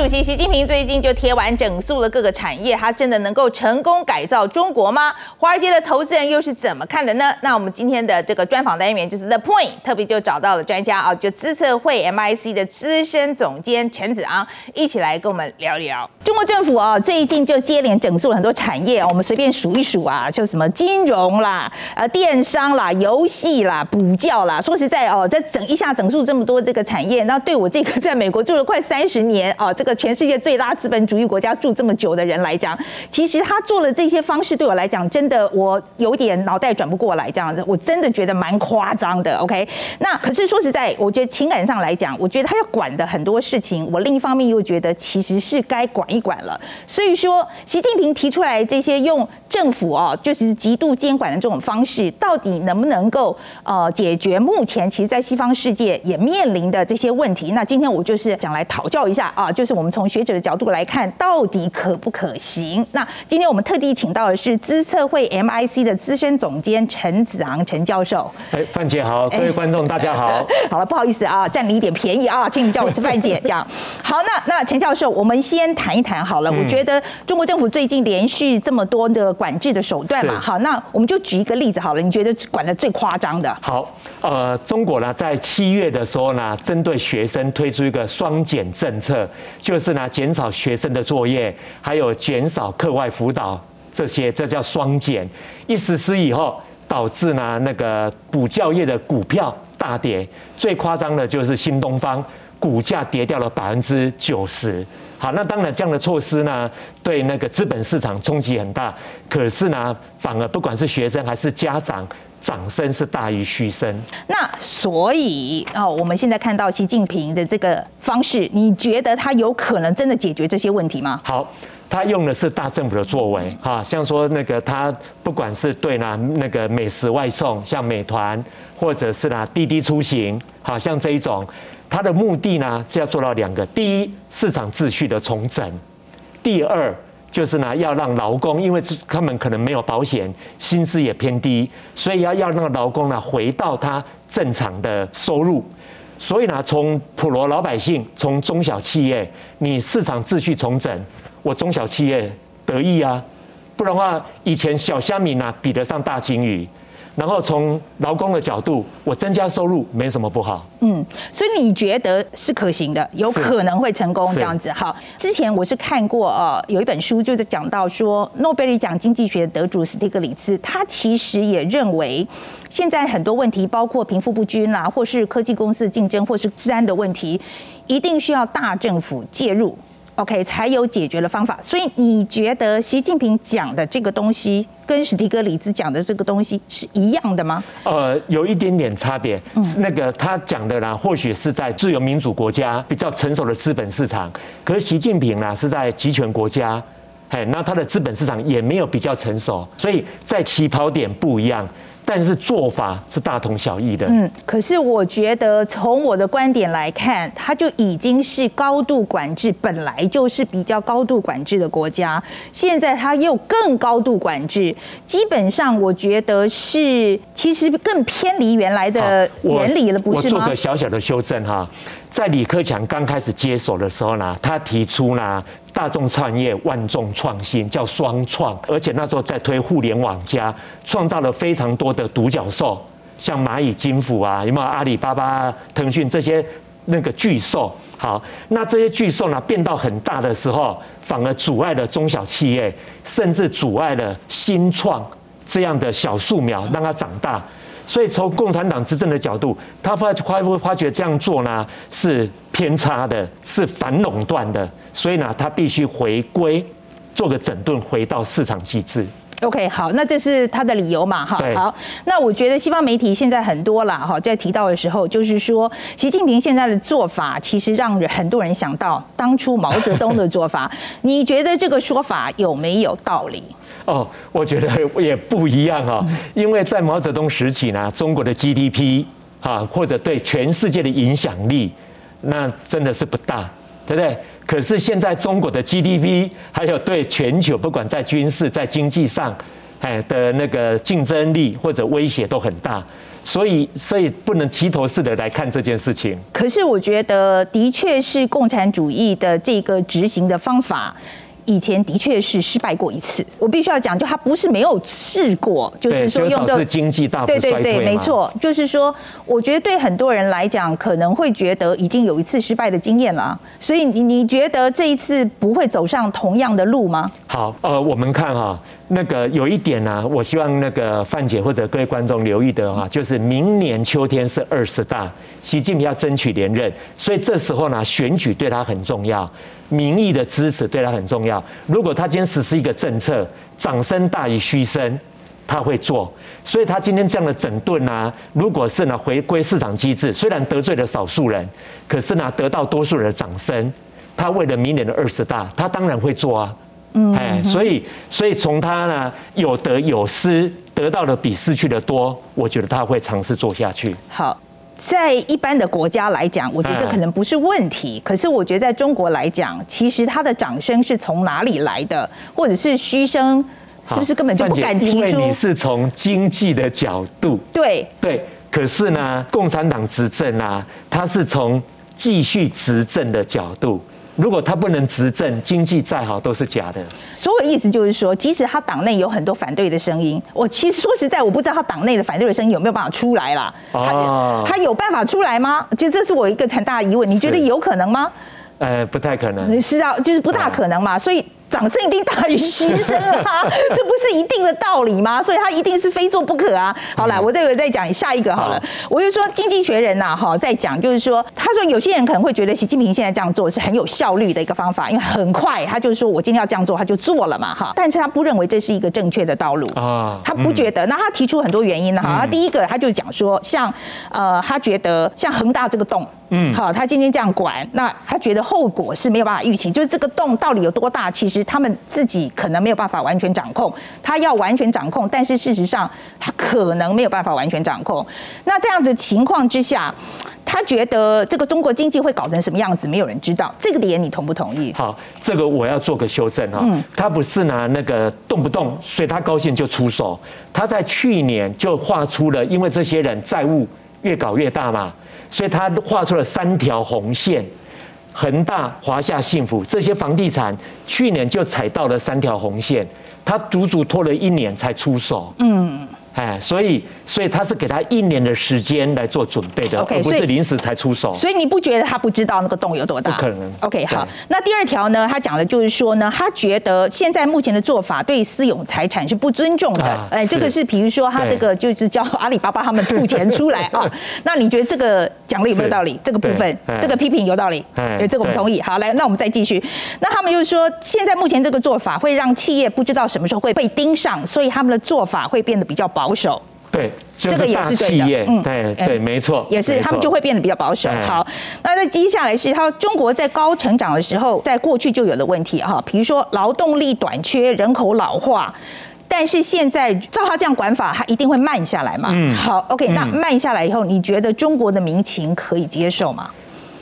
主席习近平最近就贴完整肃了各个产业，他真的能够成功改造中国吗？华尔街的投资人又是怎么看的呢？那我们今天的这个专访单元就是 The Point，特别就找到了专家啊，就资策会 MIC 的资深总监陈子昂，一起来跟我们聊一聊。中国政府啊，最近就接连整肃了很多产业，我们随便数一数啊，就什么金融啦、呃电商啦、游戏啦、补教啦。说实在哦，在整一下整肃这么多这个产业，那对我这个在美国住了快三十年哦，这个全世界最大资本主义国家住这么久的人来讲，其实他做了这些方式对我来讲，真的我有点脑袋转不过来，这样子，我真的觉得蛮夸张的。OK，那可是说实在，我觉得情感上来讲，我觉得他要管的很多事情，我另一方面又觉得其实是该管一管了。所以说，习近平提出来这些用政府哦，就是极度监管的这种方式，到底能不能够呃解决目前其实，在西方世界也面临的这些问题？那今天我就是想来讨教一下啊，就是我们从学者的角度来看，到底可不可行？那今天我们特地请到的是资策会 MIC 的资深总监陈子昂陈教授。哎，范姐好，各位观众大家好。好了，不好意思啊，占你一点便宜啊，请你叫我吃范姐这样。好，那那陈教授，我们先谈一谈好了。我觉得中国政府最近连续这么多的管制的手段嘛，好，那我们就举一个例子好了。你觉得管的最夸张的？好，呃，中国呢，在七月的时候呢，针对学生推出一个双减政策，就是呢，减少学生的作业，还有减少课外辅导这些，这叫双减。一实施以后，导致呢那个补教业的股票大跌，最夸张的就是新东方股价跌掉了百分之九十。好，那当然这样的措施呢，对那个资本市场冲击很大。可是呢，反而不管是学生还是家长，掌声是大于嘘声。那所以哦，我们现在看到习近平的这个方式，你觉得他有可能真的解决这些问题吗？好，他用的是大政府的作为，哈，像说那个他不管是对呢那个美食外送，像美团，或者是呢滴滴出行，好像这一种。他的目的呢是要做到两个：第一，市场秩序的重整；第二，就是呢要让劳工，因为他们可能没有保险，薪资也偏低，所以要要让劳工呢回到他正常的收入。所以呢，从普罗老百姓，从中小企业，你市场秩序重整，我中小企业得益啊！不然的话，以前小虾米呢比得上大金鱼。然后从劳工的角度，我增加收入没什么不好。嗯，所以你觉得是可行的，有可能会成功这样子。好，之前我是看过呃有一本书，就是讲到说诺贝尔奖经济学得主斯蒂格里茨，他其实也认为现在很多问题，包括贫富不均啦，或是科技公司竞争，或是治安的问题，一定需要大政府介入。OK，才有解决的方法。所以你觉得习近平讲的这个东西，跟史蒂格里兹讲的这个东西是一样的吗？呃，有一点点差别。那个他讲的呢，或许是在自由民主国家比较成熟的资本市场，可是习近平呢是在集权国家，嘿，那他的资本市场也没有比较成熟，所以在起跑点不一样。但是做法是大同小异的。嗯，可是我觉得从我的观点来看，它就已经是高度管制，本来就是比较高度管制的国家，现在它又更高度管制，基本上我觉得是其实更偏离原来的原理了，不是吗？我做个小小的修正哈。在李克强刚开始接手的时候呢，他提出呢大众创业万众创新，叫双创，而且那时候在推互联网加，创造了非常多的独角兽，像蚂蚁金服啊，有没有阿里巴巴、腾讯这些那个巨兽？好，那这些巨兽呢变到很大的时候，反而阻碍了中小企业，甚至阻碍了新创这样的小树苗让它长大。所以从共产党执政的角度，他发发发觉这样做呢是偏差的，是反垄断的，所以呢他必须回归，做个整顿，回到市场机制。OK，好，那这是他的理由嘛？哈，好，那我觉得西方媒体现在很多了哈，在提到的时候，就是说习近平现在的做法，其实让很多人想到当初毛泽东的做法。你觉得这个说法有没有道理？哦，我觉得也不一样哈，因为在毛泽东时期呢，中国的 GDP 啊，或者对全世界的影响力，那真的是不大，对不对？可是现在中国的 GDP 还有对全球，不管在军事、在经济上，哎的那个竞争力或者威胁都很大，所以所以不能齐头式的来看这件事情。可是我觉得，的确是共产主义的这个执行的方法。以前的确是失败过一次，我必须要讲，就他不是没有试过，就是说用这经济大对对对，没错，就是说，我觉得对很多人来讲，可能会觉得已经有一次失败的经验了，所以你你觉得这一次不会走上同样的路吗？好，呃，我们看哈。那个有一点呢，我希望那个范姐或者各位观众留意的哈，就是明年秋天是二十大，习近平要争取连任，所以这时候呢，选举对他很重要，民意的支持对他很重要。如果他今天实施一个政策，掌声大于嘘声，他会做。所以他今天这样的整顿呢，如果是呢回归市场机制，虽然得罪了少数人，可是呢得到多数人的掌声，他为了明年的二十大，他当然会做啊。嗯，哎，所以，所以从他呢有得有失，得到的比失去的多，我觉得他会尝试做下去。好，在一般的国家来讲，我觉得这可能不是问题。可是我觉得在中国来讲，其实他的掌声是从哪里来的，或者是嘘声，是不是根本就不敢提出？因为你是从经济的角度，对对。可是呢，共产党执政啊，他是从继续执政的角度。如果他不能执政，经济再好都是假的。所以意思就是说，即使他党内有很多反对的声音，我其实说实在，我不知道他党内的反对的声音有没有办法出来啦。他他有办法出来吗？就这是我一个很大的疑问。你觉得有可能吗？呃，不太可能。是啊，就是不大可能嘛。所以。掌声一定大于嘘声啊，这不是一定的道理吗？所以他一定是非做不可啊。好了，我这个再讲下一个好了。我就说《经济学人》呐，哈，在讲就是说，他说有些人可能会觉得习近平现在这样做是很有效率的一个方法，因为很快，他就是说我今天要这样做，他就做了嘛，哈。但是他不认为这是一个正确的道路啊，他不觉得。那他提出很多原因呢，哈。他第一个他就讲说，像呃，他觉得像恒大这个洞。嗯，好，他今天这样管，那他觉得后果是没有办法预期，就是这个洞到底有多大，其实他们自己可能没有办法完全掌控。他要完全掌控，但是事实上他可能没有办法完全掌控。那这样的情况之下，他觉得这个中国经济会搞成什么样子，没有人知道。这个点你同不同意？好，这个我要做个修正哈，他不是拿那个动不动所以他高兴就出手，他在去年就画出了，因为这些人债务越搞越大嘛。所以他画出了三条红线，恒大、华夏幸福这些房地产去年就踩到了三条红线，他足足拖了一年才出手。嗯。哎，所以，所以他是给他一年的时间来做准备的，而不是临时才出手。所以你不觉得他不知道那个洞有多大？不可能。OK，好。那第二条呢？他讲的就是说呢，他觉得现在目前的做法对私有财产是不尊重的。哎，这个是比如说他这个就是叫阿里巴巴他们吐钱出来啊。那你觉得这个讲的有没有道理？这个部分，这个批评有道理？哎，这个我们同意。好，来，那我们再继续。那他们就是说，现在目前这个做法会让企业不知道什么时候会被盯上，所以他们的做法会变得比较保。保守，对，这个也是对的，嗯，对对，没错，也是他们就会变得比较保守。好，那在接下来是他中国在高成长的时候，在过去就有的问题哈，比如说劳动力短缺、人口老化，但是现在照他这样管法，他一定会慢下来嘛。嗯，好，OK，那慢下来以后，你觉得中国的民情可以接受吗？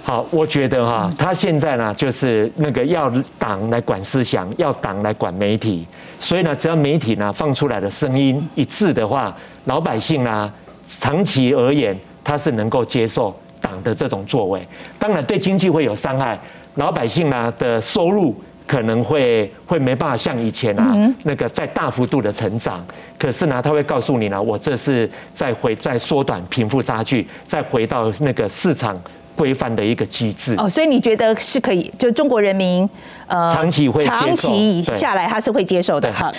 好，我觉得哈，他现在呢，就是那个要党来管思想，要党来管媒体，所以呢，只要媒体呢放出来的声音一致的话，老百姓呢，长期而言，他是能够接受党的这种作为。当然，对经济会有伤害，老百姓呢的收入可能会会没办法像以前啊那个在大幅度的成长。可是呢，他会告诉你呢，我这是在回在缩短贫富差距，再回到那个市场。规范的一个机制哦，所以你觉得是可以？就中国人民呃，长期会长期下来，他是会接受的哈。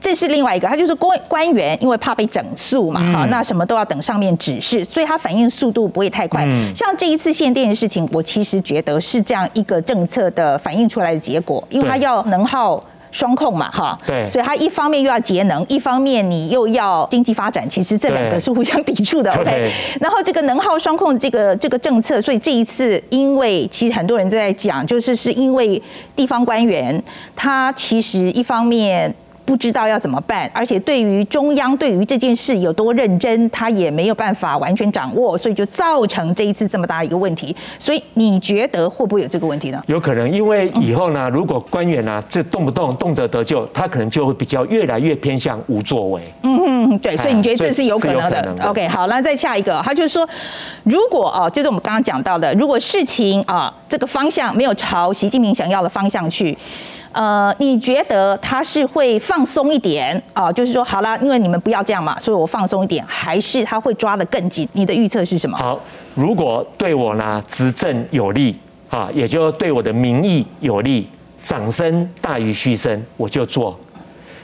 这是另外一个，他就是官官员，因为怕被整肃嘛哈，那什么都要等上面指示，所以他反应速度不会太快。像这一次限电的事情，我其实觉得是这样一个政策的反映出来的结果，因为他要能耗。双控嘛，哈，对，所以它一方面又要节能，一方面你又要经济发展，其实这两个是互相抵触的，OK。然后这个能耗双控这个这个政策，所以这一次，因为其实很多人在讲，就是是因为地方官员他其实一方面不知道要怎么办，而且对于中央对于这件事有多认真，他也没有办法完全掌握，所以就造成这一次这么大一个问题。所以你觉得会不会有这个问题呢？有可能，因为以后呢，如果官员呢，这动不动动辄得救，他可能就会比较越来越偏向无作为。嗯嗯，对，所以你觉得这是有可能的？OK，好，那再下一个，他就是说，如果啊，就是我们刚刚讲到的，如果事情啊这个方向没有朝习近平想要的方向去。呃，你觉得他是会放松一点啊？就是说，好了，因为你们不要这样嘛，所以我放松一点，还是他会抓得更紧？你的预测是什么？好，如果对我呢执政有利啊，也就对我的民意有利，掌声大于嘘声，我就做。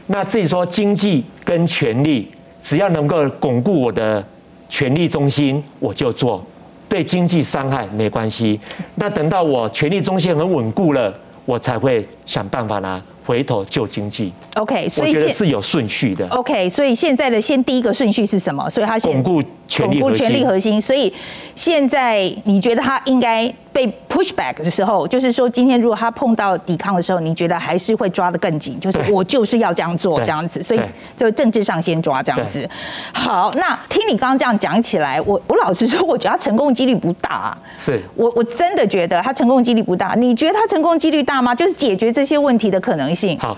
那至于说经济跟权力，只要能够巩固我的权力中心，我就做。对经济伤害没关系。那等到我权力中心很稳固了。我才会想办法呢，回头救经济。OK，所以我觉得是有顺序的。OK，所以现在的先第一个顺序是什么？所以他先巩固巩固权力核心。所以现在你觉得他应该？被 push back 的时候，就是说，今天如果他碰到抵抗的时候，你觉得还是会抓得更紧，就是我就是要这样做这样子，所以就政治上先抓这样子。好，那听你刚刚这样讲起来，我我老实说，我觉得他成功几率不大。是，我我真的觉得他成功几率不大。你觉得他成功几率大吗？就是解决这些问题的可能性。好，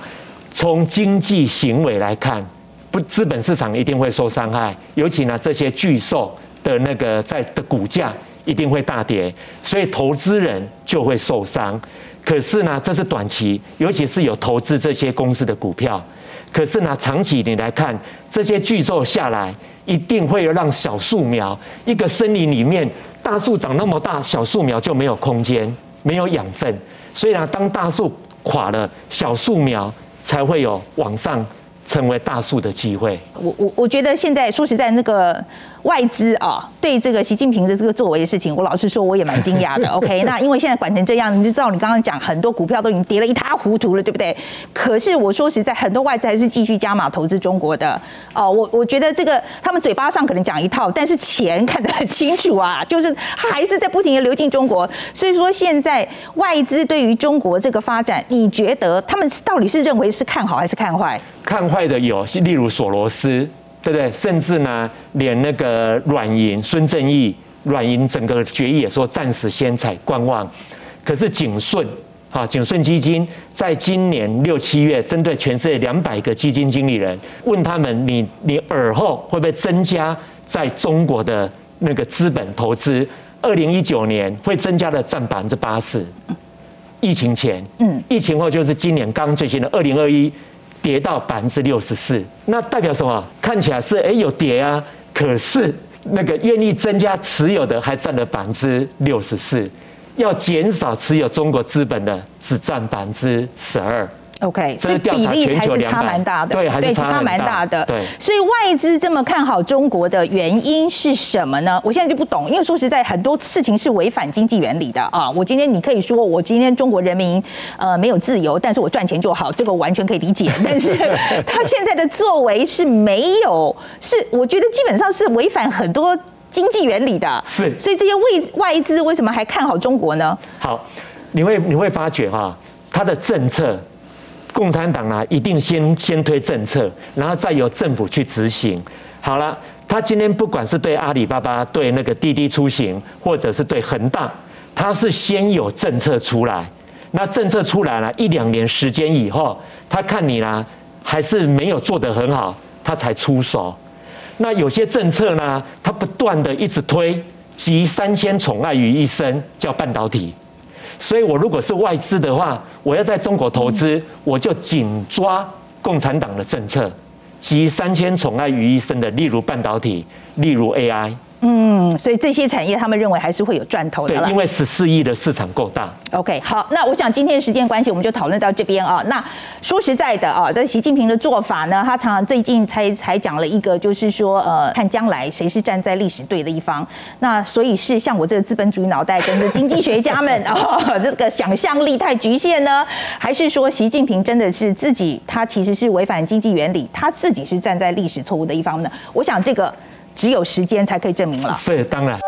从经济行为来看，不，资本市场一定会受伤害，尤其呢这些巨兽的那个在的股价。一定会大跌，所以投资人就会受伤。可是呢，这是短期，尤其是有投资这些公司的股票。可是呢，长期你来看，这些巨兽下来，一定会让小树苗，一个森林里面，大树长那么大，小树苗就没有空间，没有养分。所以呢，当大树垮了，小树苗才会有往上。成为大树的机会，我我我觉得现在说实在，那个外资啊，对这个习近平的这个作为的事情，我老实说，我也蛮惊讶的。OK，那因为现在管成这样，你就知道你刚刚讲很多股票都已经跌了一塌糊涂了，对不对？可是我说实在，很多外资还是继续加码投资中国的。哦，我我觉得这个他们嘴巴上可能讲一套，但是钱看得很清楚啊，就是还是在不停的流进中国。所以说现在外资对于中国这个发展，你觉得他们到底是认为是看好还是看坏？看坏的有，例如索罗斯，对不对？甚至呢，连那个软银孙正义，软银整个决议也说暂时先采观望。可是景顺，啊，景顺基金在今年六七月，针对全世界两百个基金经理人，问他们：你你尔后会不会增加在中国的那个资本投资？二零一九年会增加的占百分之八十。疫情前，嗯，疫情后就是今年刚最新的二零二一。跌到百分之六十四，那代表什么？看起来是哎有跌啊，可是那个愿意增加持有的还占了百分之六十四，要减少持有中国资本的只占百分之十二。OK，所以比例还是差蛮大的，对，还是差蛮大的。对，所以外资这么看好中国的原因是什么呢？我现在就不懂，因为说实在，很多事情是违反经济原理的啊。我今天你可以说我今天中国人民呃没有自由，但是我赚钱就好，这个完全可以理解。但是 他现在的作为是没有，是我觉得基本上是违反很多经济原理的。是，所以这些外外资为什么还看好中国呢？好，你会你会发觉哈，他的政策。共产党啊，一定先先推政策，然后再由政府去执行。好了，他今天不管是对阿里巴巴、对那个滴滴出行，或者是对恒大，他是先有政策出来。那政策出来了一两年时间以后，他看你啦，还是没有做得很好，他才出手。那有些政策呢，他不断的一直推，集三千宠爱于一身，叫半导体。所以，我如果是外资的话，我要在中国投资，我就紧抓共产党的政策，集三千宠爱于一身的，例如半导体，例如 AI。嗯，所以这些产业他们认为还是会有赚头的对，因为十四亿的市场够大。OK，好，那我想今天时间关系，我们就讨论到这边啊。那说实在的啊，在习近平的做法呢，他常常最近才才讲了一个，就是说呃，看将来谁是站在历史对的一方。那所以是像我这个资本主义脑袋跟着经济学家们啊，这个想象力太局限呢，还是说习近平真的是自己他其实是违反经济原理，他自己是站在历史错误的一方呢？我想这个。只有时间才可以证明了。是，当然。